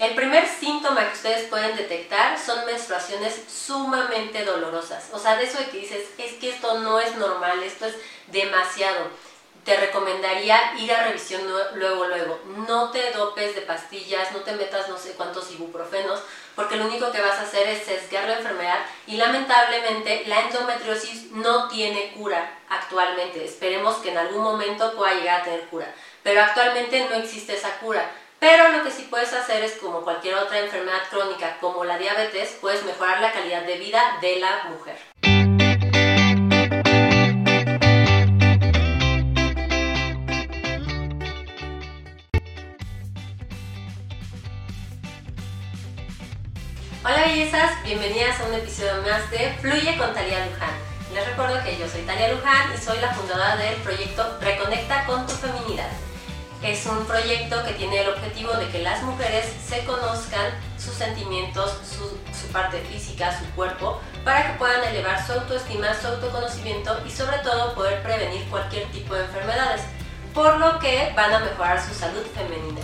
El primer síntoma que ustedes pueden detectar son menstruaciones sumamente dolorosas. O sea, de eso de que dices, es que esto no es normal, esto es demasiado. Te recomendaría ir a revisión luego, luego. No te dopes de pastillas, no te metas no sé cuántos ibuprofenos, porque lo único que vas a hacer es sesgar la enfermedad y lamentablemente la endometriosis no tiene cura actualmente. Esperemos que en algún momento pueda llegar a tener cura, pero actualmente no existe esa cura. Pero lo que sí puedes hacer es, como cualquier otra enfermedad crónica, como la diabetes, puedes mejorar la calidad de vida de la mujer. Hola bellezas, bienvenidas a un episodio más de Fluye con Talia Luján. Les recuerdo que yo soy Talia Luján y soy la fundadora del proyecto Reconecta con tu feminidad es un proyecto que tiene el objetivo de que las mujeres se conozcan sus sentimientos, su, parte física, su cuerpo, para que puedan elevar su autoestima, su autoconocimiento y sobre todo poder prevenir cualquier tipo de enfermedades, por lo que van a mejorar su salud femenina.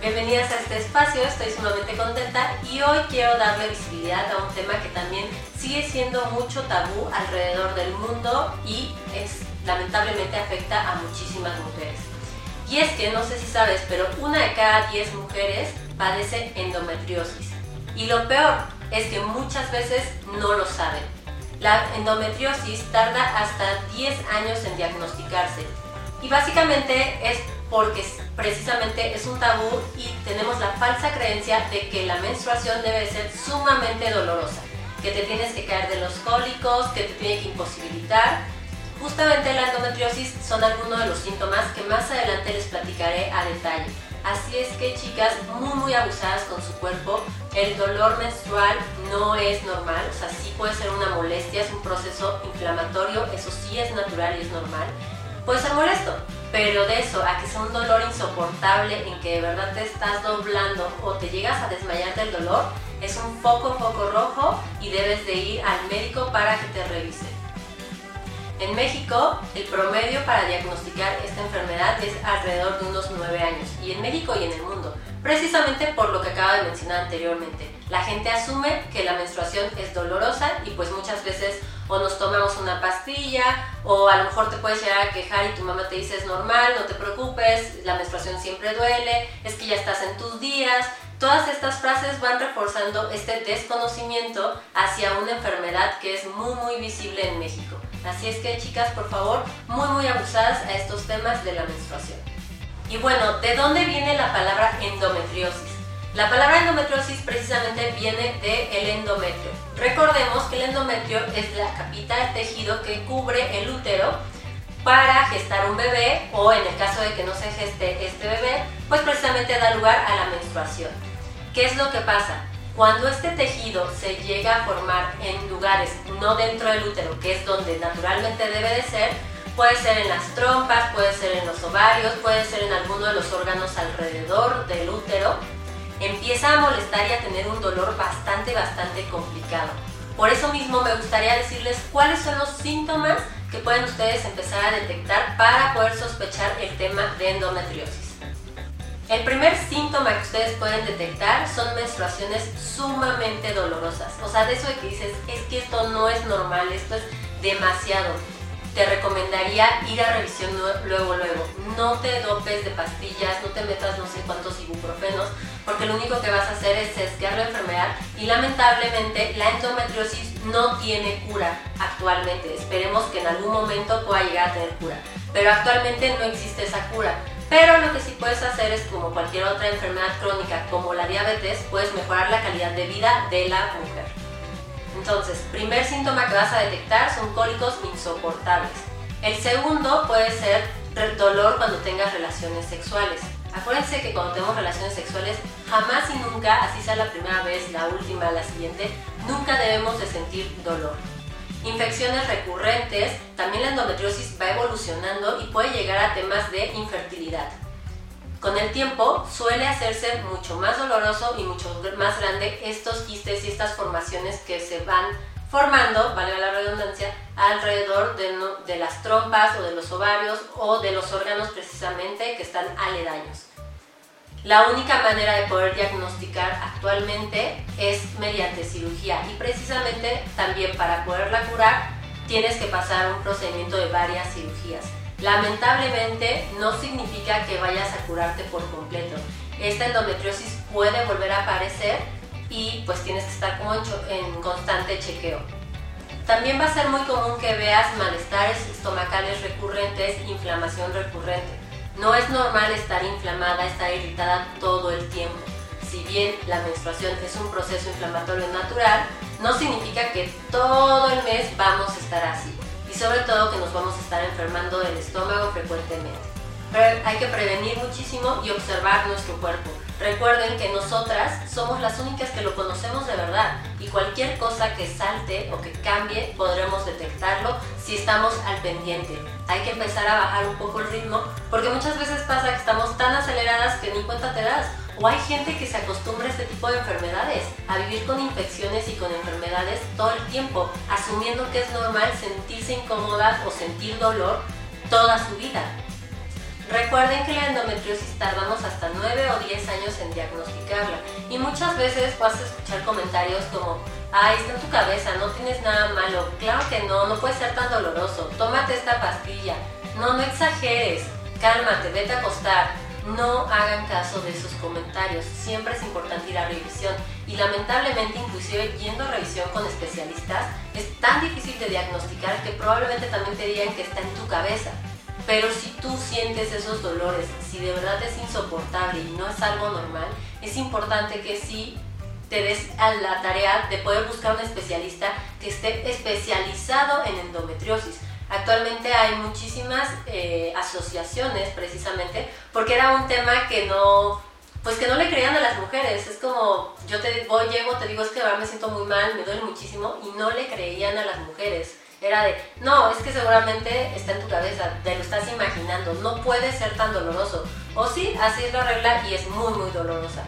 Bienvenidas a este espacio, estoy sumamente contenta y hoy quiero darle visibilidad a un tema que también sigue siendo mucho tabú alrededor del mundo y es, lamentablemente afecta a muchísimas mujeres y es que, no sé si sabes, pero una de cada 10 mujeres padece endometriosis. Y lo peor es que muchas veces no lo saben. La endometriosis tarda hasta 10 años en diagnosticarse. Y básicamente es porque precisamente es un tabú y tenemos la falsa creencia de que la menstruación debe ser sumamente dolorosa, que te tienes que caer de los cólicos, que te tiene que imposibilitar Justamente la endometriosis son algunos de los síntomas que más adelante les platicaré a detalle. Así es que chicas muy muy abusadas con su cuerpo, el dolor menstrual no es normal, o sea, sí puede ser una molestia, es un proceso inflamatorio, eso sí es natural y es normal. Puede ser molesto, pero de eso a que sea un dolor insoportable en que de verdad te estás doblando o te llegas a desmayar del dolor, es un foco, foco rojo y debes de ir al médico para que te revise. En México, el promedio para diagnosticar esta enfermedad es alrededor de unos 9 años, y en México y en el mundo, precisamente por lo que acaba de mencionar anteriormente. La gente asume que la menstruación es dolorosa y pues muchas veces o nos tomamos una pastilla o a lo mejor te puedes llegar a quejar y tu mamá te dice es normal, no te preocupes, la menstruación siempre duele, es que ya estás en tus días. Todas estas frases van reforzando este desconocimiento hacia una enfermedad que es muy muy visible en México. Así es que chicas, por favor, muy muy abusadas a estos temas de la menstruación. Y bueno, ¿de dónde viene la palabra endometriosis? La palabra endometriosis precisamente viene de el endometrio. Recordemos que el endometrio es la capita del tejido que cubre el útero para gestar un bebé o en el caso de que no se geste este bebé, pues precisamente da lugar a la menstruación. ¿Qué es lo que pasa? Cuando este tejido se llega a formar en lugares no dentro del útero, que es donde naturalmente debe de ser, puede ser en las trompas, puede ser en los ovarios, puede ser en alguno de los órganos alrededor del útero, empieza a molestar y a tener un dolor bastante, bastante complicado. Por eso mismo me gustaría decirles cuáles son los síntomas que pueden ustedes empezar a detectar para poder sospechar el tema de endometriosis. El primer síntoma que ustedes pueden detectar son menstruaciones sumamente dolorosas. O sea, de eso de que dices, es que esto no es normal, esto es demasiado. Te recomendaría ir a revisión luego, luego. No te dopes de pastillas, no te metas no sé cuántos ibuprofenos, porque lo único que vas a hacer es sesgar la enfermedad y lamentablemente la endometriosis no tiene cura actualmente. Esperemos que en algún momento pueda llegar a tener cura, pero actualmente no existe esa cura. Pero lo que sí puedes hacer es como cualquier otra enfermedad crónica como la diabetes, puedes mejorar la calidad de vida de la mujer. Entonces, primer síntoma que vas a detectar son cólicos insoportables. El segundo puede ser dolor cuando tengas relaciones sexuales. Acuérdense que cuando tenemos relaciones sexuales, jamás y nunca, así sea la primera vez, la última, la siguiente, nunca debemos de sentir dolor infecciones recurrentes, también la endometriosis va evolucionando y puede llegar a temas de infertilidad. Con el tiempo suele hacerse mucho más doloroso y mucho más grande estos quistes y estas formaciones que se van formando, valga la redundancia, alrededor de, de las trompas o de los ovarios o de los órganos precisamente que están aledaños. La única manera de poder diagnosticar actualmente es mediante cirugía y precisamente también para poderla curar tienes que pasar un procedimiento de varias cirugías. Lamentablemente no significa que vayas a curarte por completo. Esta endometriosis puede volver a aparecer y pues tienes que estar como en constante chequeo. También va a ser muy común que veas malestares estomacales recurrentes, inflamación recurrente. No es normal estar inflamada, estar irritada todo el tiempo. Si bien la menstruación es un proceso inflamatorio natural, no significa que todo el mes vamos a estar así. Y sobre todo que nos vamos a estar enfermando del estómago frecuentemente. Hay que prevenir muchísimo y observar nuestro cuerpo. Recuerden que nosotras somos las únicas que lo conocemos de verdad y cualquier cosa que salte o que cambie podremos detectarlo si estamos al pendiente. Hay que empezar a bajar un poco el ritmo porque muchas veces pasa que estamos tan aceleradas que ni cuenta te das. O hay gente que se acostumbra a este tipo de enfermedades, a vivir con infecciones y con enfermedades todo el tiempo, asumiendo que es normal sentirse incómoda o sentir dolor toda su vida. Recuerden que la endometriosis tardamos hasta 9 o 10 años en diagnosticarla. Y muchas veces vas a escuchar comentarios como, ay, está en tu cabeza, no tienes nada malo, claro que no, no puede ser tan doloroso, tómate esta pastilla, no, no exageres, cálmate, vete a acostar. No hagan caso de esos comentarios, siempre es importante ir a revisión. Y lamentablemente inclusive yendo a revisión con especialistas es tan difícil de diagnosticar que probablemente también te digan que está en tu cabeza. Pero si tú sientes esos dolores, si de verdad es insoportable y no es algo normal, es importante que sí te des a la tarea de poder buscar un especialista que esté especializado en endometriosis. Actualmente hay muchísimas eh, asociaciones precisamente porque era un tema que no, pues que no le creían a las mujeres. Es como yo te voy, llego, te digo es que me siento muy mal, me duele muchísimo y no le creían a las mujeres. Era de, no, es que seguramente está en tu cabeza, te lo estás imaginando, no puede ser tan doloroso. O sí, así es la regla y es muy, muy dolorosa.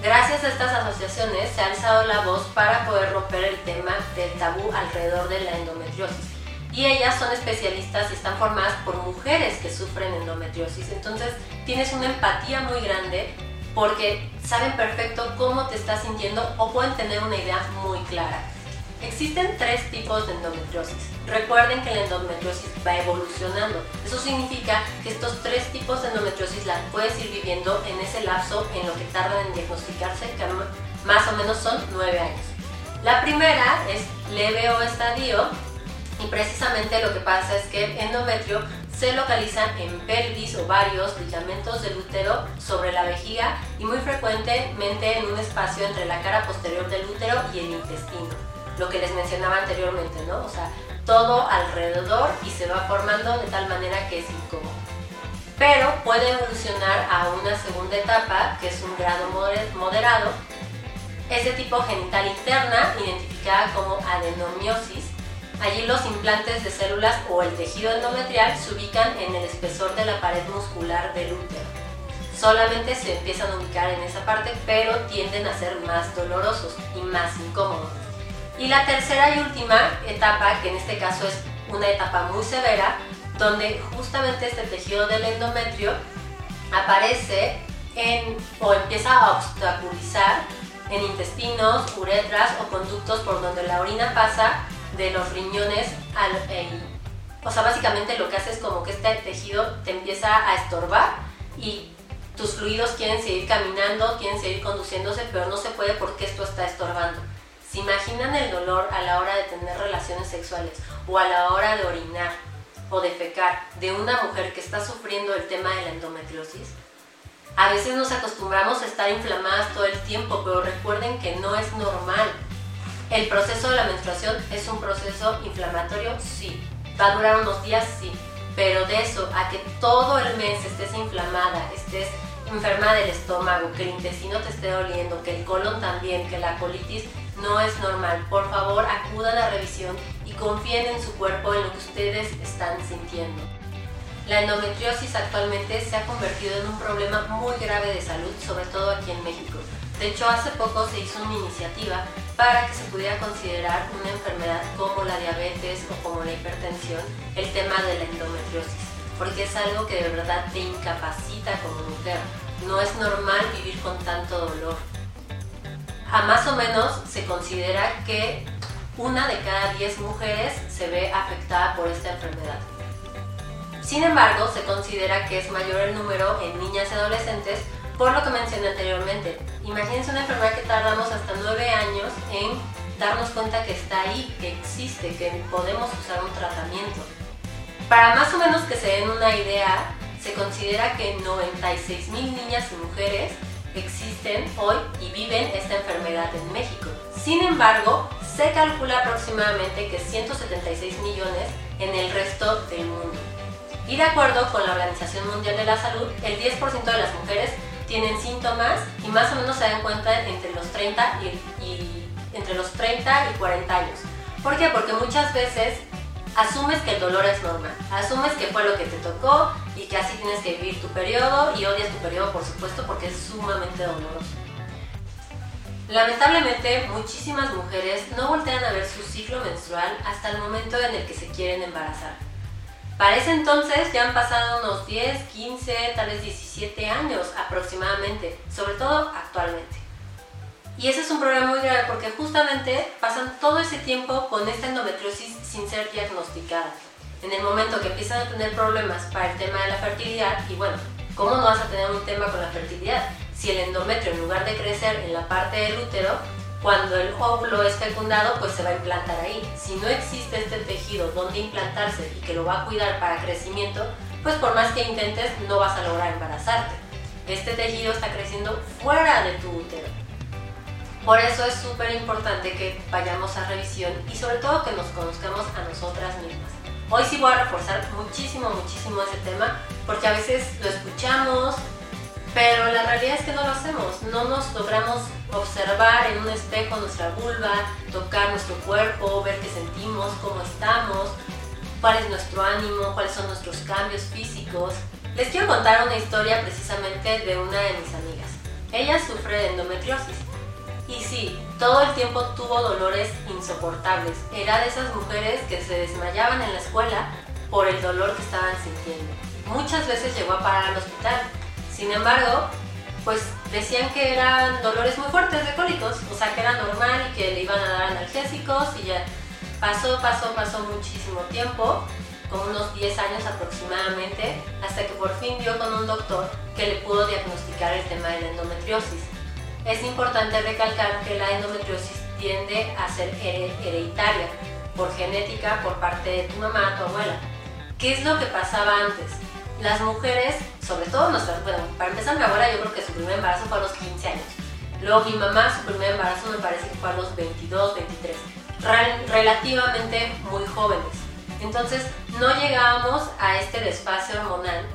Gracias a estas asociaciones se ha alzado la voz para poder romper el tema del tabú alrededor de la endometriosis. Y ellas son especialistas y están formadas por mujeres que sufren endometriosis. Entonces tienes una empatía muy grande porque saben perfecto cómo te estás sintiendo o pueden tener una idea muy clara. Existen tres tipos de endometriosis. Recuerden que la endometriosis va evolucionando. Eso significa que estos tres tipos de endometriosis las puedes ir viviendo en ese lapso en lo que tardan en diagnosticarse, que más o menos son nueve años. La primera es leve o estadio y precisamente lo que pasa es que el endometrio se localiza en pelvis, ovarios, ligamentos del útero, sobre la vejiga y muy frecuentemente en un espacio entre la cara posterior del útero y el intestino lo que les mencionaba anteriormente, ¿no? O sea, todo alrededor y se va formando de tal manera que es incómodo. Pero puede evolucionar a una segunda etapa, que es un grado moderado. Es de tipo genital interna, identificada como adenomiosis. Allí los implantes de células o el tejido endometrial se ubican en el espesor de la pared muscular del útero. Solamente se empiezan a ubicar en esa parte, pero tienden a ser más dolorosos y más incómodos. Y la tercera y última etapa, que en este caso es una etapa muy severa, donde justamente este tejido del endometrio aparece en, o empieza a obstaculizar en intestinos, uretras o conductos por donde la orina pasa de los riñones al... o sea, básicamente lo que hace es como que este tejido te empieza a estorbar y tus fluidos quieren seguir caminando, quieren seguir conduciéndose, pero no se puede porque esto está estorbando. ¿Se imaginan el dolor a la hora de tener relaciones sexuales o a la hora de orinar o defecar de una mujer que está sufriendo el tema de la endometriosis? A veces nos acostumbramos a estar inflamadas todo el tiempo, pero recuerden que no es normal. El proceso de la menstruación es un proceso inflamatorio, sí. Va a durar unos días, sí. Pero de eso a que todo el mes estés inflamada, estés enferma del estómago, que el intestino te esté doliendo, que el colon también, que la colitis, no es normal. Por favor, acudan a la revisión y confíen en su cuerpo, en lo que ustedes están sintiendo. La endometriosis actualmente se ha convertido en un problema muy grave de salud, sobre todo aquí en México. De hecho, hace poco se hizo una iniciativa para que se pudiera considerar una enfermedad como la diabetes o como la hipertensión, el tema de la endometriosis, porque es algo que de verdad te incapacita como mujer no es normal vivir con tanto dolor. A más o menos se considera que una de cada 10 mujeres se ve afectada por esta enfermedad. Sin embargo, se considera que es mayor el número en niñas y adolescentes por lo que mencioné anteriormente. Imagínense una enfermedad que tardamos hasta 9 años en darnos cuenta que está ahí, que existe, que podemos usar un tratamiento. Para más o menos que se den una idea, se considera que 96 mil niñas y mujeres existen hoy y viven esta enfermedad en México. Sin embargo, se calcula aproximadamente que 176 millones en el resto del mundo. Y de acuerdo con la Organización Mundial de la Salud, el 10% de las mujeres tienen síntomas y más o menos se dan cuenta entre los 30 y, entre los 30 y 40 años. ¿Por qué? Porque muchas veces asumes que el dolor es normal, asumes que fue lo que te tocó y que así tienes que vivir tu periodo y odias tu periodo por supuesto porque es sumamente doloroso. Lamentablemente, muchísimas mujeres no voltean a ver su ciclo menstrual hasta el momento en el que se quieren embarazar. Para ese entonces ya han pasado unos 10, 15, tal vez 17 años aproximadamente, sobre todo actualmente. Y ese es un problema muy grave porque justamente pasan todo ese tiempo con esta endometriosis sin ser diagnosticada. En el momento que empiezan a tener problemas para el tema de la fertilidad, y bueno, ¿cómo no vas a tener un tema con la fertilidad? Si el endometrio en lugar de crecer en la parte del útero, cuando el óvulo es fecundado, pues se va a implantar ahí. Si no existe este tejido donde implantarse y que lo va a cuidar para crecimiento, pues por más que intentes no vas a lograr embarazarte. Este tejido está creciendo fuera de tu útero. Por eso es súper importante que vayamos a revisión y sobre todo que nos conozcamos a nosotras mismas. Hoy sí voy a reforzar muchísimo, muchísimo ese tema porque a veces lo escuchamos, pero la realidad es que no lo hacemos, no nos logramos observar en un espejo nuestra vulva, tocar nuestro cuerpo, ver qué sentimos, cómo estamos, cuál es nuestro ánimo, cuáles son nuestros cambios físicos. Les quiero contar una historia precisamente de una de mis amigas. Ella sufre de endometriosis y sí, todo el tiempo tuvo dolores insoportables. Era de esas mujeres que se desmayaban en la escuela por el dolor que estaban sintiendo. Muchas veces llegó a parar al hospital sin embargo, pues decían que eran dolores muy fuertes de cólicos, o sea que era normal y que le iban a dar analgésicos y ya pasó, pasó, pasó muchísimo tiempo, como unos 10 años aproximadamente, hasta que por fin dio con un doctor que le pudo diagnosticar el tema de la endometriosis. Es importante recalcar que la endometriosis tiende a ser hereditaria por genética por parte de tu mamá, tu abuela. ¿Qué es lo que pasaba antes? Las mujeres sobre todo nuestras, bueno, para empezar mi abuela yo creo que su primer embarazo fue a los 15 años. Luego mi mamá, su primer embarazo me parece que fue a los 22, 23, relativamente muy jóvenes. Entonces no llegábamos a este desfase hormonal,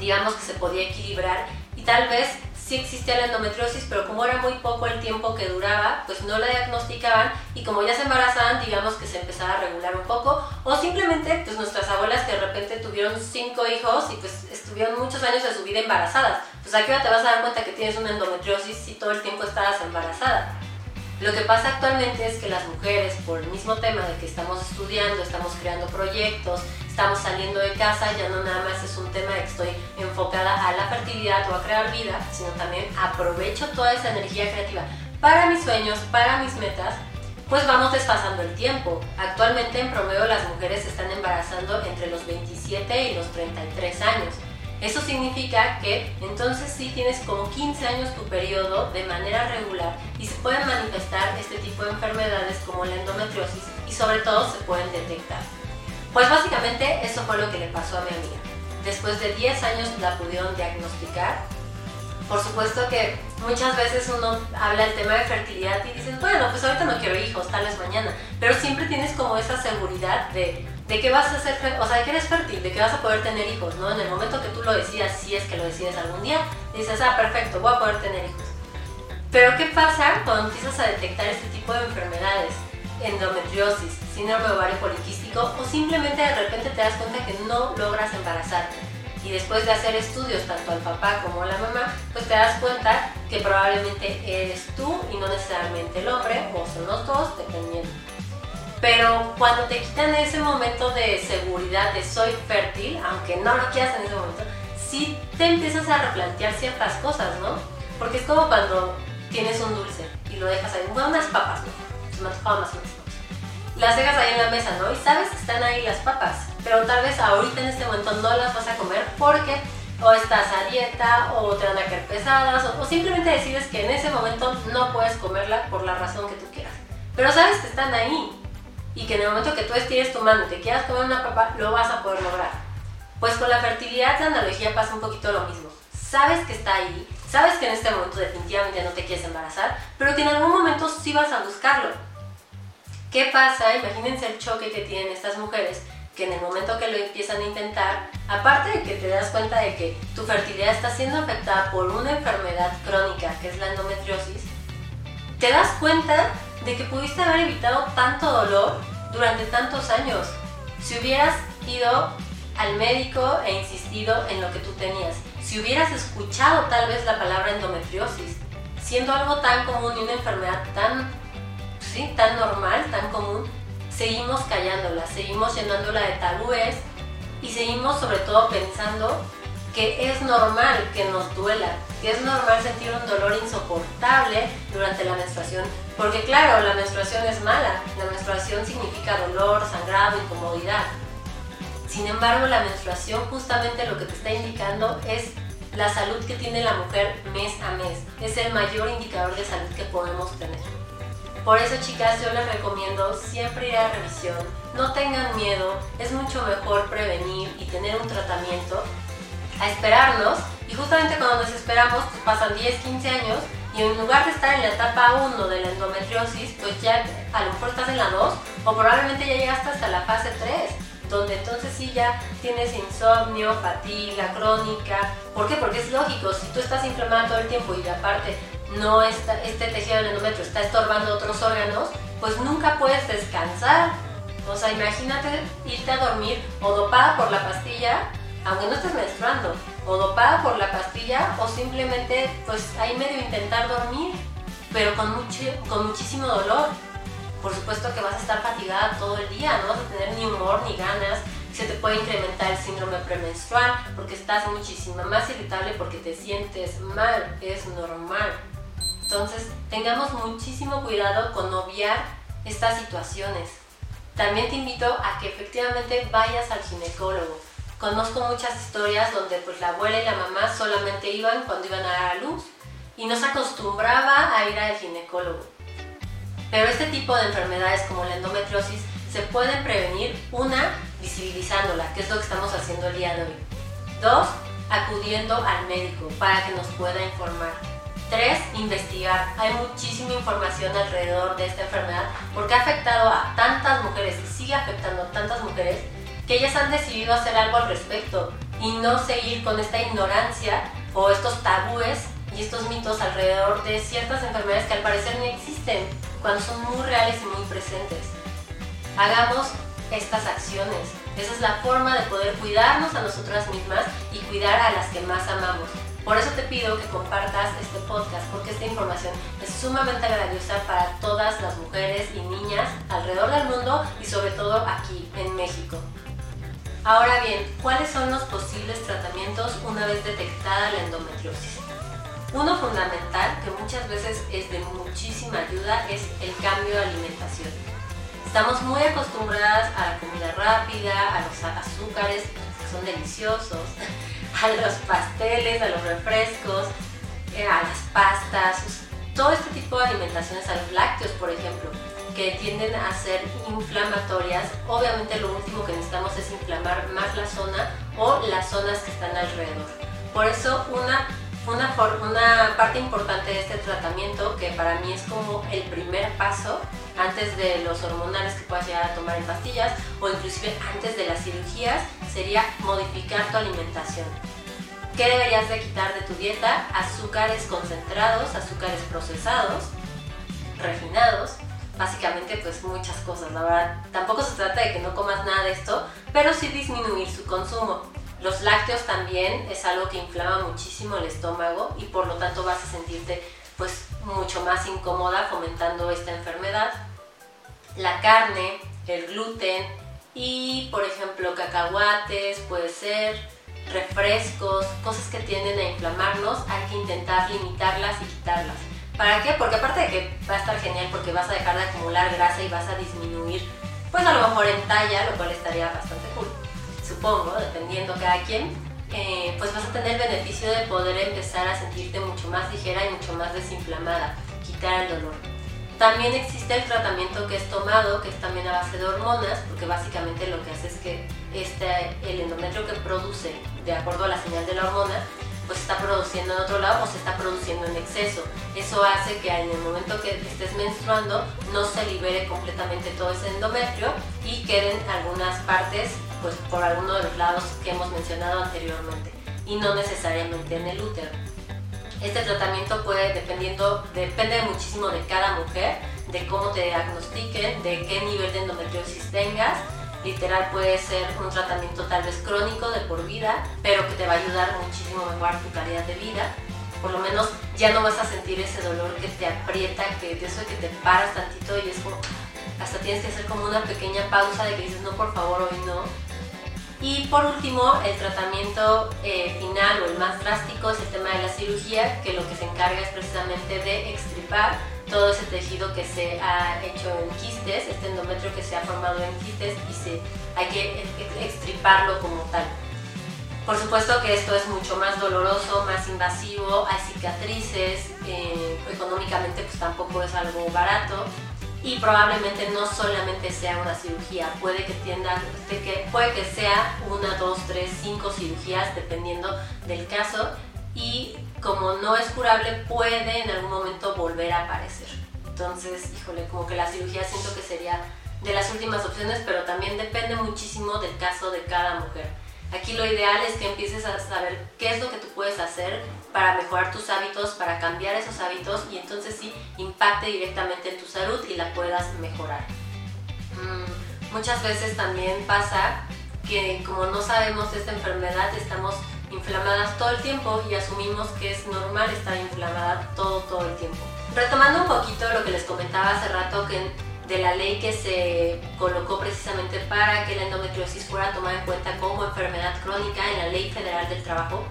digamos que se podía equilibrar y tal vez sí existía la endometriosis, pero como era muy poco el tiempo que duraba, pues no la diagnosticaban y como ya se embarazaban, digamos que se empezaba a regular un poco, o simplemente pues nuestras abuelas que de repente tuvieron cinco hijos y pues estuvieron muchos años de su vida embarazadas, pues aquí qué te vas a dar cuenta que tienes una endometriosis si todo el tiempo estabas embarazada. Lo que pasa actualmente es que las mujeres, por el mismo tema de que estamos estudiando, estamos creando proyectos, estamos saliendo de casa, ya no nada más es un tema de que estoy enfocada a la fertilidad o a crear vida, sino también aprovecho toda esa energía creativa para mis sueños, para mis metas, pues vamos desfasando el tiempo. Actualmente en promedio las mujeres se están embarazando entre los 27 y los 33 años. Eso significa que entonces sí tienes como 15 años tu periodo de manera regular y se pueden manifestar este tipo de enfermedades como la endometriosis y sobre todo se pueden detectar. Pues básicamente eso fue lo que le pasó a mi amiga. Después de 10 años la pudieron diagnosticar. Por supuesto que muchas veces uno habla del tema de fertilidad y dices, bueno, pues ahorita no quiero hijos, tal vez mañana, pero siempre tienes como esa seguridad de de que vas a ser, o sea, de que eres fértil, de que vas a poder tener hijos, ¿no? En el momento que tú lo decidas, si es que lo decides algún día, dices, ah, perfecto, voy a poder tener hijos. Pero ¿qué pasa cuando empiezas a detectar este tipo de enfermedades? Endometriosis, síndrome ovario poliquístico o simplemente de repente te das cuenta que no logras embarazarte. Y después de hacer estudios tanto al papá como a la mamá, pues te das cuenta que probablemente eres tú y no necesariamente el hombre, o son los dos, dependiendo. Pero cuando te quitan ese momento de seguridad de soy fértil, aunque no lo quieras en ese momento, sí te empiezas a replantear ciertas cosas, ¿no? Porque es como cuando tienes un dulce y lo dejas ahí, bueno, unas papas, ¿no? Me antojaba más. Las dejas ahí en la mesa, ¿no? Y sabes que están ahí las papas, pero tal vez ahorita en este momento no las vas a comer porque o estás a dieta o te van a caer pesadas o, o simplemente decides que en ese momento no puedes comerla por la razón que tú quieras. Pero sabes que están ahí y que en el momento que tú estires tu mano y te quieras comer una papa, lo vas a poder lograr. Pues con la fertilidad la analogía pasa un poquito lo mismo. Sabes que está ahí, sabes que en este momento definitivamente no te quieres embarazar, pero que en algún momento sí vas a buscarlo. ¿Qué pasa? Imagínense el choque que tienen estas mujeres que en el momento que lo empiezan a intentar, aparte de que te das cuenta de que tu fertilidad está siendo afectada por una enfermedad crónica que es la endometriosis, te das cuenta de que pudiste haber evitado tanto dolor durante tantos años si hubieras ido al médico e insistido en lo que tú tenías. Si hubieras escuchado tal vez la palabra endometriosis, siendo algo tan común y una enfermedad tan, tan normal, tan común, seguimos callándola, seguimos llenándola de tabúes y seguimos sobre todo pensando que es normal que nos duela, que es normal sentir un dolor insoportable durante la menstruación. Porque claro, la menstruación es mala, la menstruación significa dolor, sangrado, incomodidad. Sin embargo, la menstruación justamente lo que te está indicando es la salud que tiene la mujer mes a mes. Es el mayor indicador de salud que podemos tener. Por eso chicas yo les recomiendo siempre ir a revisión, no tengan miedo, es mucho mejor prevenir y tener un tratamiento a esperarnos y justamente cuando nos esperamos pues pasan 10, 15 años y en lugar de estar en la etapa 1 de la endometriosis pues ya a lo mejor estás en la 2 o probablemente ya llegaste hasta la fase 3 donde entonces sí ya tienes insomnio, fatiga crónica. ¿Por qué? Porque es lógico, si tú estás inflamada todo el tiempo y aparte no está, este tejido del endometrio está estorbando otros órganos, pues nunca puedes descansar. O sea, imagínate irte a dormir o dopada por la pastilla, aunque no estés menstruando, o dopada por la pastilla, o simplemente, pues ahí medio intentar dormir, pero con, mucho, con muchísimo dolor. Por supuesto que vas a estar fatigada todo el día, no vas a tener ni humor ni ganas, se te puede incrementar el síndrome premenstrual porque estás muchísimo más irritable porque te sientes mal, es normal. Entonces, tengamos muchísimo cuidado con obviar estas situaciones. También te invito a que efectivamente vayas al ginecólogo. Conozco muchas historias donde pues la abuela y la mamá solamente iban cuando iban a dar a luz y no se acostumbraba a ir al ginecólogo. Pero este tipo de enfermedades como la endometriosis se pueden prevenir, una, visibilizándola, que es lo que estamos haciendo el día de hoy. Dos, acudiendo al médico para que nos pueda informar. Tres, investigar. Hay muchísima información alrededor de esta enfermedad porque ha afectado a tantas mujeres y sigue afectando a tantas mujeres que ellas han decidido hacer algo al respecto y no seguir con esta ignorancia o estos tabúes y estos mitos alrededor de ciertas enfermedades que al parecer no existen cuando son muy reales y muy presentes. Hagamos estas acciones. Esa es la forma de poder cuidarnos a nosotras mismas y cuidar a las que más amamos. Por eso te pido que compartas este podcast, porque esta información es sumamente valiosa para todas las mujeres y niñas alrededor del mundo y sobre todo aquí en México. Ahora bien, ¿cuáles son los posibles tratamientos una vez detectada la endometriosis? Uno fundamental que muchas veces es de muchísima ayuda es el cambio de alimentación. Estamos muy acostumbradas a la comida rápida, a los azúcares, que son deliciosos, a los pasteles, a los refrescos, eh, a las pastas, todo este tipo de alimentaciones, a los lácteos, por ejemplo, que tienden a ser inflamatorias. Obviamente lo último que necesitamos es inflamar más la zona o las zonas que están alrededor. Por eso una, una, una parte importante de este tratamiento, que para mí es como el primer paso, antes de los hormonales que puedas llegar a tomar en pastillas o inclusive antes de las cirugías sería modificar tu alimentación. ¿Qué deberías de quitar de tu dieta? Azúcares concentrados, azúcares procesados, refinados, básicamente pues muchas cosas, la verdad. Tampoco se trata de que no comas nada de esto, pero sí disminuir su consumo. Los lácteos también es algo que inflama muchísimo el estómago y por lo tanto vas a sentirte pues mucho más incómoda fomentando esta enfermedad. La carne, el gluten y por ejemplo cacahuates, puede ser refrescos, cosas que tienden a inflamarnos, hay que intentar limitarlas y quitarlas. ¿Para qué? Porque aparte de que va a estar genial porque vas a dejar de acumular grasa y vas a disminuir, pues a lo mejor en talla, lo cual estaría bastante cool, supongo, dependiendo cada quien, eh, pues vas a tener el beneficio de poder empezar a sentirte mucho más ligera y mucho más desinflamada, quitar el dolor. También existe el tratamiento que es tomado, que es también a base de hormonas, porque básicamente lo que hace es que este, el endometrio que produce, de acuerdo a la señal de la hormona, pues está produciendo en otro lado o se está produciendo en exceso. Eso hace que en el momento que estés menstruando no se libere completamente todo ese endometrio y queden algunas partes pues por alguno de los lados que hemos mencionado anteriormente y no necesariamente en el útero. Este tratamiento puede, dependiendo, depende muchísimo de cada mujer, de cómo te diagnostiquen, de qué nivel de endometriosis tengas. Literal puede ser un tratamiento tal vez crónico de por vida, pero que te va a ayudar muchísimo a mejorar tu calidad de vida. Por lo menos ya no vas a sentir ese dolor que te aprieta, que de eso de que te paras tantito y es como, hasta tienes que hacer como una pequeña pausa de que dices, no, por favor, hoy no y por último, el tratamiento eh, final o el más drástico es el tema de la cirugía, que lo que se encarga es precisamente de extirpar todo ese tejido que se ha hecho en quistes, este endometrio que se ha formado en quistes y se, hay que extriparlo como tal. Por supuesto que esto es mucho más doloroso, más invasivo, hay cicatrices, eh, económicamente pues tampoco es algo barato y probablemente no solamente sea una cirugía, puede que tienda, puede que sea una, dos, tres, cinco cirugías dependiendo del caso y como no es curable puede en algún momento volver a aparecer. Entonces, híjole, como que la cirugía siento que sería de las últimas opciones, pero también depende muchísimo del caso de cada mujer. Aquí lo ideal es que empieces a saber qué es lo que tú puedes hacer para mejorar tus hábitos, para cambiar esos hábitos y entonces sí impacte directamente en tu salud y la puedas mejorar. Mm, muchas veces también pasa que como no sabemos esta enfermedad estamos inflamadas todo el tiempo y asumimos que es normal estar inflamada todo todo el tiempo. Retomando un poquito lo que les comentaba hace rato de la ley que se colocó precisamente para que la endometriosis fuera tomada en cuenta como enfermedad crónica en la Ley Federal del Trabajo.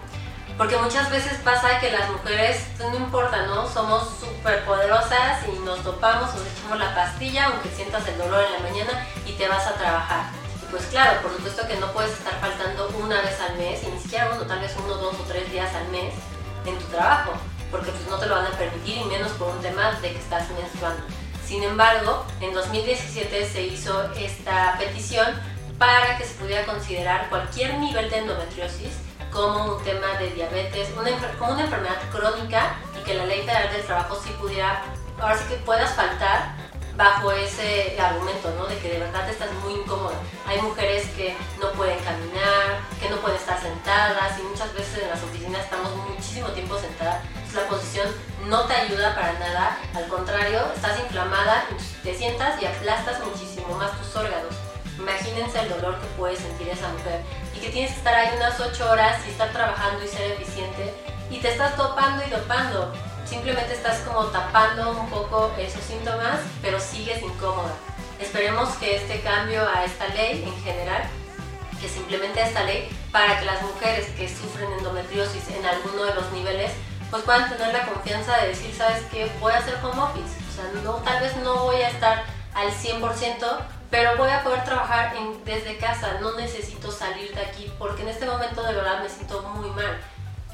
Porque muchas veces pasa que las mujeres, pues, no importa, ¿no? Somos súper poderosas y nos topamos, nos echamos la pastilla, aunque sientas el dolor en la mañana y te vas a trabajar. Y pues claro, por supuesto que no puedes estar faltando una vez al mes, y ni siquiera uno, tal vez uno, dos o tres días al mes en tu trabajo, porque pues no te lo van a permitir y menos por un tema de que estás menstruando. Sin embargo, en 2017 se hizo esta petición para que se pudiera considerar cualquier nivel de endometriosis como un tema de diabetes, como una enfermedad crónica y que la ley federal del trabajo sí pudiera, ahora sí que puedas faltar bajo ese argumento, ¿no? De que de verdad estás muy incómoda. Hay mujeres que no pueden caminar, que no pueden estar sentadas y muchas veces en las oficinas estamos muchísimo tiempo sentadas. la posición no te ayuda para nada, al contrario, estás inflamada, te sientas y aplastas muchísimo más tus órganos. Imagínense el dolor que puede sentir esa mujer y que tienes que estar ahí unas 8 horas y estar trabajando y ser eficiente y te estás topando y dopando simplemente estás como tapando un poco esos síntomas, pero sigues incómoda. Esperemos que este cambio a esta ley en general, que se implemente esta ley para que las mujeres que sufren endometriosis en alguno de los niveles, pues puedan tener la confianza de decir, ¿sabes qué? Voy a hacer home office. O sea, no, tal vez no voy a estar al 100%, pero voy a poder trabajar desde casa, no necesito salir de aquí, porque en este momento de verdad me siento muy mal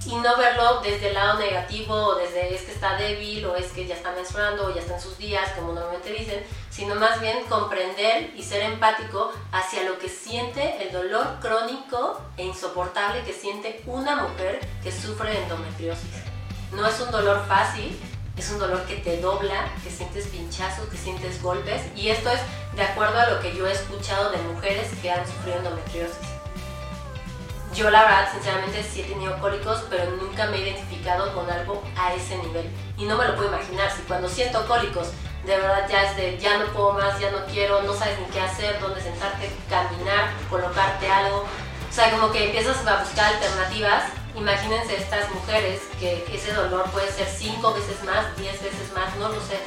y no verlo desde el lado negativo o desde es que está débil o es que ya está menstruando o ya está en sus días, como normalmente dicen, sino más bien comprender y ser empático hacia lo que siente el dolor crónico e insoportable que siente una mujer que sufre endometriosis. No es un dolor fácil, es un dolor que te dobla, que sientes pinchazos, que sientes golpes y esto es de acuerdo a lo que yo he escuchado de mujeres que han sufrido endometriosis. Yo la verdad, sinceramente, sí he tenido cólicos, pero nunca me he identificado con algo a ese nivel. Y no me lo puedo imaginar, si cuando siento cólicos, de verdad ya es de ya no puedo más, ya no quiero, no sabes ni qué hacer, dónde sentarte, caminar, colocarte algo. O sea, como que empiezas a buscar alternativas. Imagínense estas mujeres que ese dolor puede ser cinco veces más, diez veces más, no lo sé.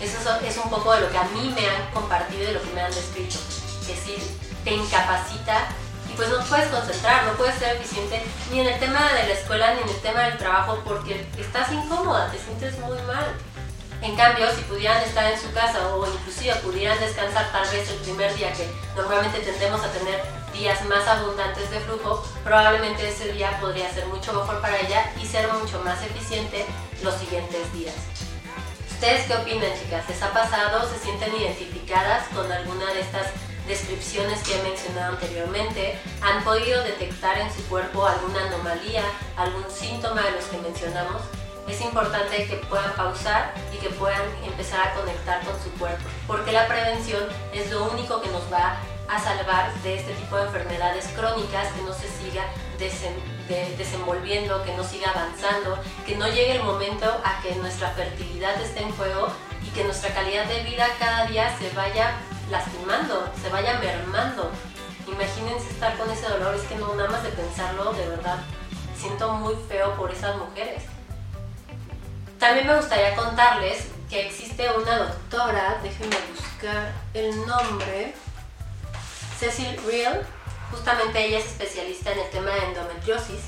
Eso es un poco de lo que a mí me han compartido y de lo que me han descrito. Que sí, te incapacita pues no puedes concentrar, no puedes ser eficiente ni en el tema de la escuela ni en el tema del trabajo porque estás incómoda, te sientes muy mal. En cambio, si pudieran estar en su casa o inclusive pudieran descansar tal vez el primer día que normalmente tendemos a tener días más abundantes de flujo, probablemente ese día podría ser mucho mejor para ella y ser mucho más eficiente los siguientes días. ¿Ustedes qué opinan, chicas? ¿Les ha pasado? ¿Se sienten identificadas con alguna de estas descripciones que he mencionado anteriormente? ¿Han podido detectar en su cuerpo alguna anomalía, algún síntoma de los que mencionamos? es importante que puedan pausar y que puedan empezar a conectar con su cuerpo, porque la prevención es lo único que nos va a salvar de este tipo de enfermedades crónicas, que no se siga desenvolviendo, que no siga avanzando, que no llegue el momento a que nuestra fertilidad esté en juego y que nuestra calidad de vida cada día se vaya lastimando, se vaya mermando. Imagínense estar con ese dolor, es que no nada más de pensarlo, de verdad, siento muy feo por esas mujeres. También me gustaría contarles que existe una doctora, déjenme buscar el nombre, Cecil Real, justamente ella es especialista en el tema de endometriosis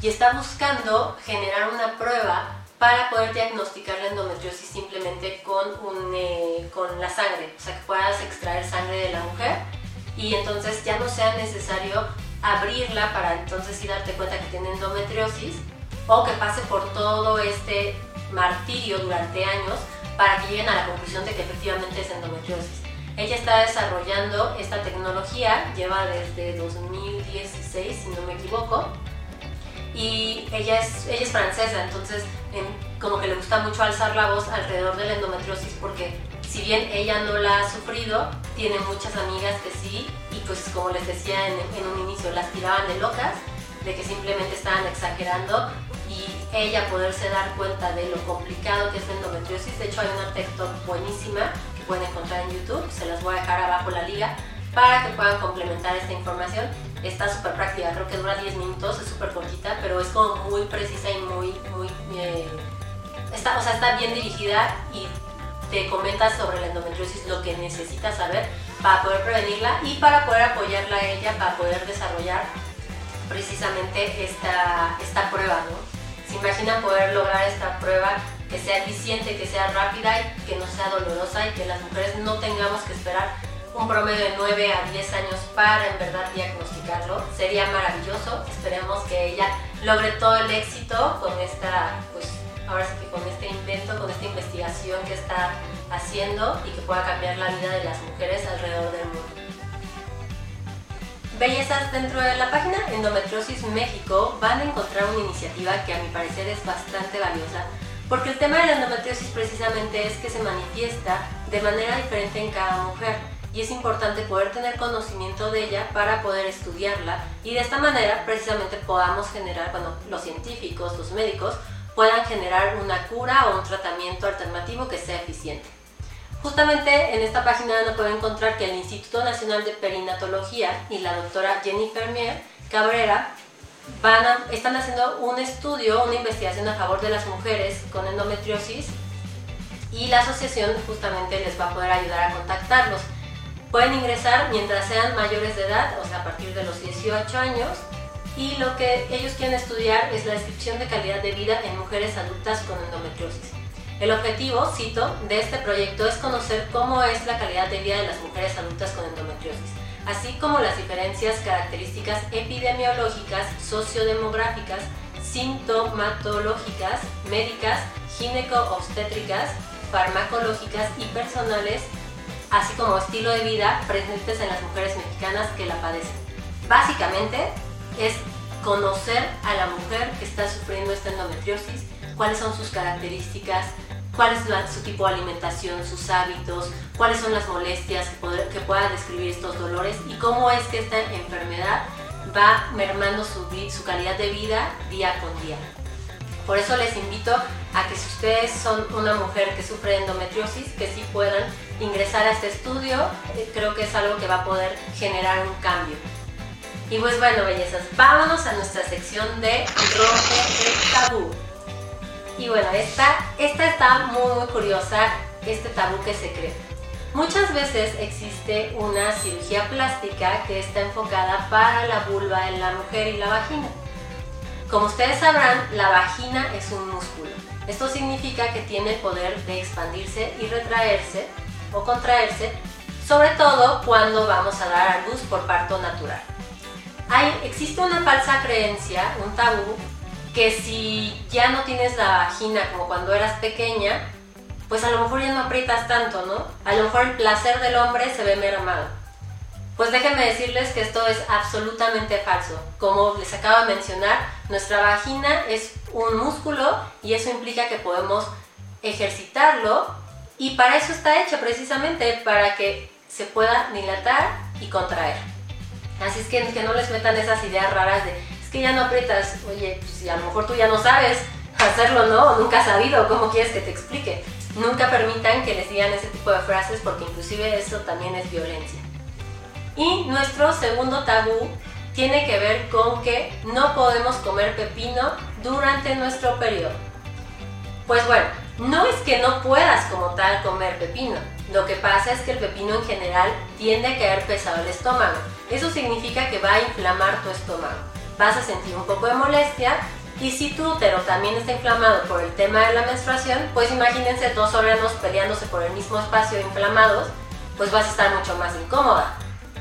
y está buscando generar una prueba para poder diagnosticar la endometriosis simplemente con, eh, con la sangre, o sea que puedas extraer sangre de la mujer y entonces ya no sea necesario abrirla para entonces sí darte cuenta que tiene endometriosis o que pase por todo este martirio durante años para que lleguen a la conclusión de que efectivamente es endometriosis. Ella está desarrollando esta tecnología, lleva desde 2016, si no me equivoco, y ella es, ella es francesa, entonces como que le gusta mucho alzar la voz alrededor de la endometriosis porque si bien ella no la ha sufrido, tiene muchas amigas que sí, y pues como les decía en, en un inicio, las tiraban de locas, de que simplemente estaban exagerando y ella poderse dar cuenta de lo complicado que es la endometriosis. De hecho, hay una texto buenísima pueden encontrar en YouTube, se las voy a dejar abajo la liga para que puedan complementar esta información. Está súper práctica, creo que dura 10 minutos, es súper cortita, pero es como muy precisa y muy, muy, eh, está, o sea, está bien dirigida y te comenta sobre la endometriosis lo que necesitas saber para poder prevenirla y para poder apoyarla a ella, para poder desarrollar precisamente esta, esta prueba, ¿no? ¿Se imaginan poder lograr esta prueba que sea eficiente, que sea rápida y que no sea dolorosa y que las mujeres no tengamos que esperar un promedio de 9 a 10 años para en verdad diagnosticarlo? Sería maravilloso. Esperemos que ella logre todo el éxito con esta, pues ahora sí que con este invento, con esta investigación que está haciendo y que pueda cambiar la vida de las mujeres alrededor del mundo. Bellezas dentro de la página Endometriosis México van a encontrar una iniciativa que a mi parecer es bastante valiosa porque el tema de la endometriosis precisamente es que se manifiesta de manera diferente en cada mujer y es importante poder tener conocimiento de ella para poder estudiarla y de esta manera precisamente podamos generar, bueno, los científicos, los médicos puedan generar una cura o un tratamiento alternativo que sea eficiente. Justamente en esta página a poder encontrar que el Instituto Nacional de Perinatología y la doctora Jennifer Mier Cabrera van están haciendo un estudio, una investigación a favor de las mujeres con endometriosis y la asociación justamente les va a poder ayudar a contactarlos. Pueden ingresar mientras sean mayores de edad, o sea, a partir de los 18 años, y lo que ellos quieren estudiar es la descripción de calidad de vida en mujeres adultas con endometriosis. El objetivo, cito, de este proyecto es conocer cómo es la calidad de vida de las mujeres adultas con endometriosis, así como las diferencias características epidemiológicas, sociodemográficas, sintomatológicas, médicas, gineco-obstétricas, farmacológicas y personales, así como estilo de vida presentes en las mujeres mexicanas que la padecen. Básicamente es conocer a la mujer que está sufriendo esta endometriosis, cuáles son sus características, cuál es su tipo de alimentación, sus hábitos, cuáles son las molestias que, que puedan describir estos dolores y cómo es que esta enfermedad va mermando su, su calidad de vida día con día. Por eso les invito a que si ustedes son una mujer que sufre endometriosis, que sí puedan ingresar a este estudio, eh, creo que es algo que va a poder generar un cambio. Y pues bueno, bellezas, vámonos a nuestra sección de Rompe el Tabú. Y bueno, esta, esta está muy, curiosa, este tabú que se cree. Muchas veces existe una cirugía plástica que está enfocada para la vulva en la mujer y la vagina. Como ustedes sabrán, la vagina es un músculo. Esto significa que tiene el poder de expandirse y retraerse o contraerse, sobre todo cuando vamos a dar a luz por parto natural. Hay, existe una falsa creencia, un tabú, que si ya no tienes la vagina como cuando eras pequeña, pues a lo mejor ya no aprietas tanto, ¿no? A lo mejor el placer del hombre se ve mermado. Pues déjenme decirles que esto es absolutamente falso. Como les acabo de mencionar, nuestra vagina es un músculo y eso implica que podemos ejercitarlo y para eso está hecho precisamente, para que se pueda dilatar y contraer. Así es que, que no les metan esas ideas raras de, que ya no aprietas, oye, pues a lo mejor tú ya no sabes hacerlo, ¿no? Nunca has sabido, ¿cómo quieres que te explique? Nunca permitan que les digan ese tipo de frases porque inclusive eso también es violencia. Y nuestro segundo tabú tiene que ver con que no podemos comer pepino durante nuestro periodo. Pues bueno, no es que no puedas como tal comer pepino. Lo que pasa es que el pepino en general tiende a caer pesado el estómago. Eso significa que va a inflamar tu estómago. Vas a sentir un poco de molestia y si tu útero también está inflamado por el tema de la menstruación, pues imagínense dos órganos peleándose por el mismo espacio inflamados, pues vas a estar mucho más incómoda.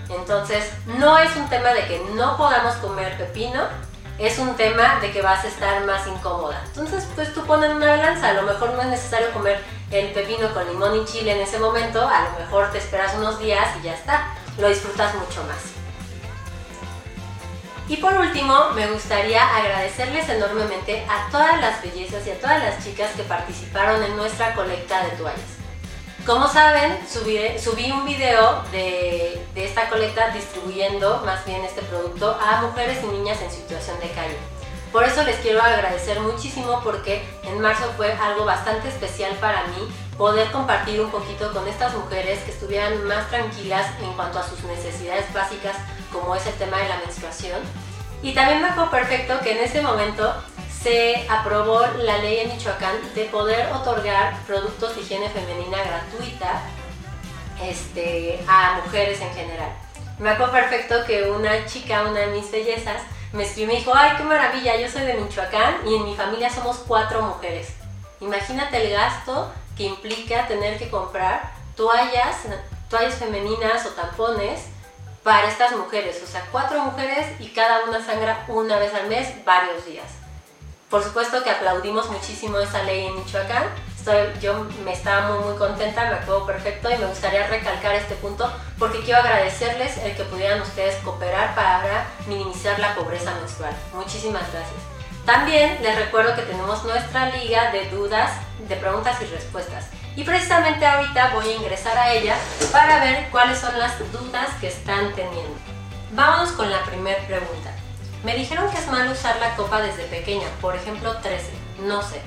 Entonces, no es un tema de que no podamos comer pepino, es un tema de que vas a estar más incómoda. Entonces, pues tú pones una balanza, a lo mejor no es necesario comer el pepino con limón y chile en ese momento, a lo mejor te esperas unos días y ya está, lo disfrutas mucho más. Y por último, me gustaría agradecerles enormemente a todas las bellezas y a todas las chicas que participaron en nuestra colecta de toallas. Como saben, subí, un video de, esta colecta distribuyendo más bien este producto a mujeres y niñas en situación de calle. Por eso les quiero agradecer muchísimo porque en marzo fue algo bastante especial para mí poder compartir un poquito con estas mujeres que estuvieran más tranquilas en cuanto a sus necesidades básicas como es el tema de la menstruación. Y también me acuerdo perfecto que en ese momento se aprobó la ley en Michoacán de poder otorgar productos de higiene femenina gratuita este, a mujeres en general. Me acuerdo perfecto que una chica, una de mis bellezas, me escribió y me dijo, ay, qué maravilla, yo soy de Michoacán y en mi familia somos cuatro mujeres. Imagínate el gasto que implica tener que comprar toallas, toallas femeninas o tampones para estas mujeres, o sea, cuatro mujeres y cada una sangra una vez al mes, varios días. Por supuesto que aplaudimos muchísimo esa ley en Michoacán. Estoy, yo me estaba muy muy contenta, me acuerdo perfecto y me gustaría recalcar este punto porque quiero agradecerles el que pudieran ustedes cooperar para minimizar la pobreza menstrual. Muchísimas gracias. También les recuerdo que tenemos nuestra liga de dudas, de preguntas y respuestas. Y precisamente ahorita voy a ingresar a ella para ver cuáles son las dudas que están teniendo. Vámonos con la primera pregunta. Me dijeron que es malo usar la copa desde pequeña, por ejemplo 13, no sé.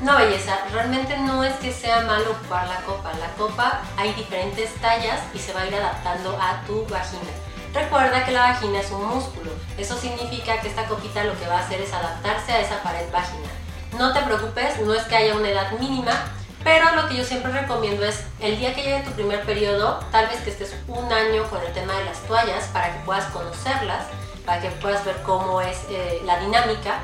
No, belleza, realmente no es que sea malo ocupar la copa. La copa hay diferentes tallas y se va a ir adaptando a tu vagina. Recuerda que la vagina es un músculo. Eso significa que esta copita lo que va a hacer es adaptarse a esa pared vaginal. No te preocupes, no es que haya una edad mínima, pero lo que yo siempre recomiendo es el día que llegue tu primer periodo, tal vez que estés un año con el tema de las toallas para que puedas conocerlas, para que puedas ver cómo es eh, la dinámica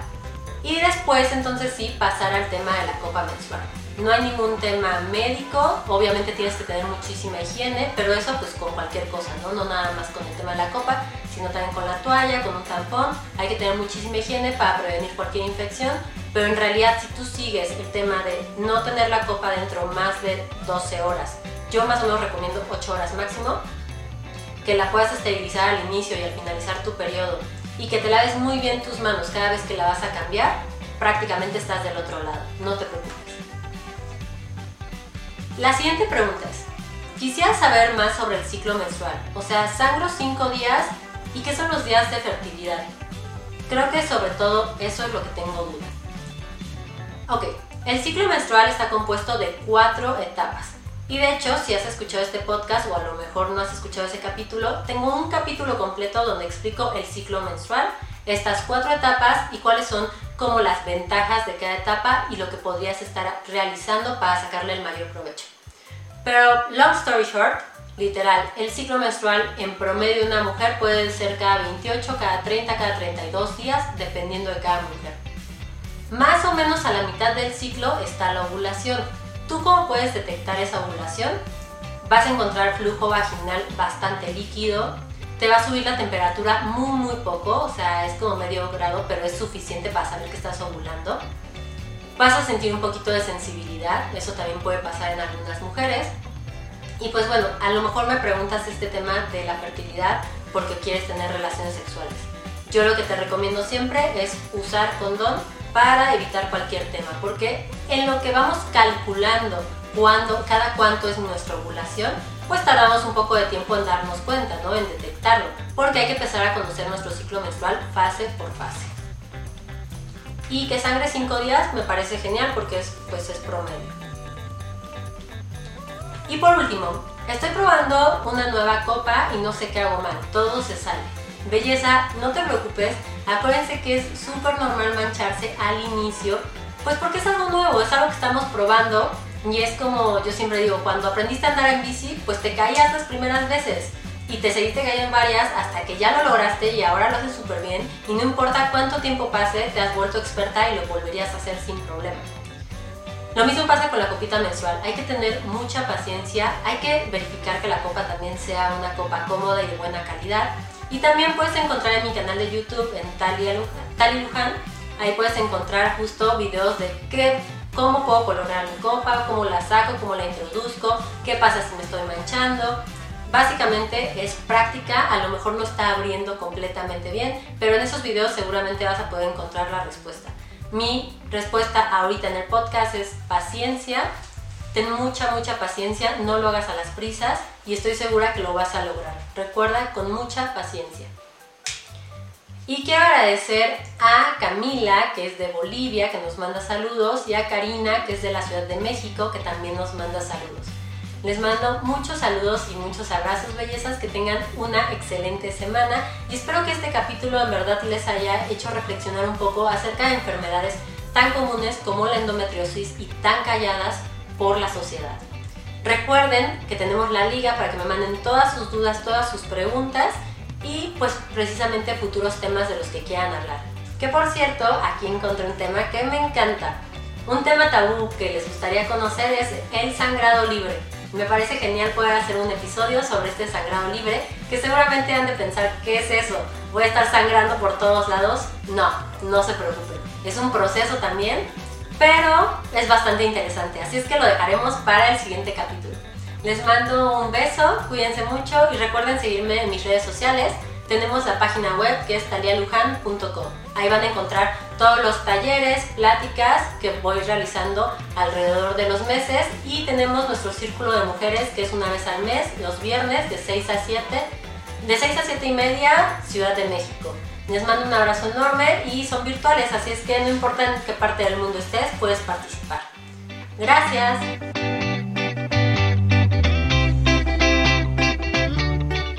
y después entonces sí pasar al tema de la copa menstrual. No hay ningún tema médico, obviamente tienes que tener muchísima higiene, pero eso pues con cualquier cosa, ¿no? No nada más con el tema de la copa, sino también con la toalla, con un tampón. Hay que tener muchísima higiene para prevenir cualquier infección pero en realidad si tú sigues el tema de no tener la copa dentro más de 12 horas, yo más o menos recomiendo 8 horas máximo, que la puedas esterilizar al inicio y al finalizar tu periodo y que te laves muy bien tus manos cada vez que la vas a cambiar, prácticamente estás del otro lado, no te preocupes. La siguiente pregunta es, quisiera saber más sobre el ciclo menstrual, o sea, sangro 5 días y qué son los días de fertilidad. Creo que sobre todo eso es lo que tengo duda. Ok, el ciclo menstrual está compuesto de cuatro etapas. Y de hecho, si has escuchado este podcast o a lo mejor no has escuchado ese capítulo, tengo un capítulo completo donde explico el ciclo menstrual, estas cuatro etapas y cuáles son como las ventajas de cada etapa y lo que podrías estar realizando para sacarle el mayor provecho. Pero long story short, literal, el ciclo menstrual en promedio de una mujer puede ser cada 28, cada 30, cada 32 días, dependiendo de cada mujer. Más o menos a la mitad del ciclo está la ovulación. ¿Tú cómo puedes detectar esa ovulación? Vas a encontrar flujo vaginal bastante líquido, te va a subir la temperatura muy muy poco, o sea, es como medio grado, pero es suficiente para saber que estás ovulando. Vas a sentir un poquito de sensibilidad, eso también puede pasar en algunas mujeres. Y pues bueno, a lo mejor me preguntas este tema de la fertilidad porque quieres tener relaciones sexuales. Yo lo que te recomiendo siempre es usar condón para evitar cualquier tema, porque en lo que vamos calculando cuándo, cada cuánto es nuestra ovulación, pues tardamos un poco de tiempo en darnos cuenta, ¿no? En detectarlo, porque hay que empezar a conocer nuestro ciclo menstrual fase por fase. Y que sangre 5 días me parece genial porque es, pues es promedio. Y por último, estoy probando una nueva copa y no sé qué hago mal, todo se sale. Belleza, no te preocupes, acuérdense que es súper normal mancharse al inicio, pues porque es algo nuevo, es algo que estamos probando y es como yo siempre digo, cuando aprendiste a andar en bici, pues te caías las primeras veces y te seguiste cayendo en varias hasta que ya lo lograste y ahora lo haces súper bien y no importa cuánto tiempo pase, te has vuelto experta y lo volverías a hacer sin problema. Lo mismo pasa con la copita mensual, hay que tener mucha paciencia, hay que verificar que la copa también sea una copa cómoda y de buena calidad. Y también puedes encontrar en mi canal de YouTube, en Talia Luján, ahí puedes encontrar justo videos de qué cómo puedo colorar mi copa, cómo la saco, cómo la introduzco, qué pasa si me estoy manchando. Básicamente es práctica, a lo mejor no está abriendo completamente bien, pero en esos videos seguramente vas a poder encontrar la respuesta. Mi respuesta ahorita en el podcast es paciencia, ten mucha, mucha paciencia, no lo hagas a las prisas y estoy segura que lo vas a lograr. Recuerda con mucha paciencia. Y quiero agradecer a Camila, que es de Bolivia, que nos manda saludos, y a Karina, que es de la Ciudad de México, que también nos manda saludos. Les mando muchos saludos y muchos abrazos, bellezas, que tengan una excelente semana y espero que este capítulo en verdad les haya hecho reflexionar un poco acerca de enfermedades tan comunes como la endometriosis y tan calladas por la sociedad. Recuerden que tenemos la liga para que me manden todas sus dudas, todas sus preguntas y pues precisamente futuros temas de los que quieran hablar. Que por cierto, aquí encontré un tema que me encanta. Un tema tabú que les gustaría conocer es el sangrado libre. Me parece genial poder hacer un episodio sobre este sangrado libre, que seguramente han de pensar, ¿qué es eso? ¿Voy a estar sangrando por todos lados? No, no se preocupen. Es un proceso también, pero es bastante interesante, así es que lo dejaremos para el siguiente capítulo. Les mando un beso, cuídense mucho y recuerden seguirme en mis redes sociales. Tenemos la página web que es talialujan.com. Ahí van a encontrar todos los talleres, pláticas que voy realizando alrededor de los meses y tenemos nuestro círculo de mujeres que es una vez al mes, los viernes de 6 a 7, de 6 a 7 y media, Ciudad de México. Les mando un abrazo enorme y son virtuales, así es que no importa en qué parte del mundo estés, puedes participar. Gracias.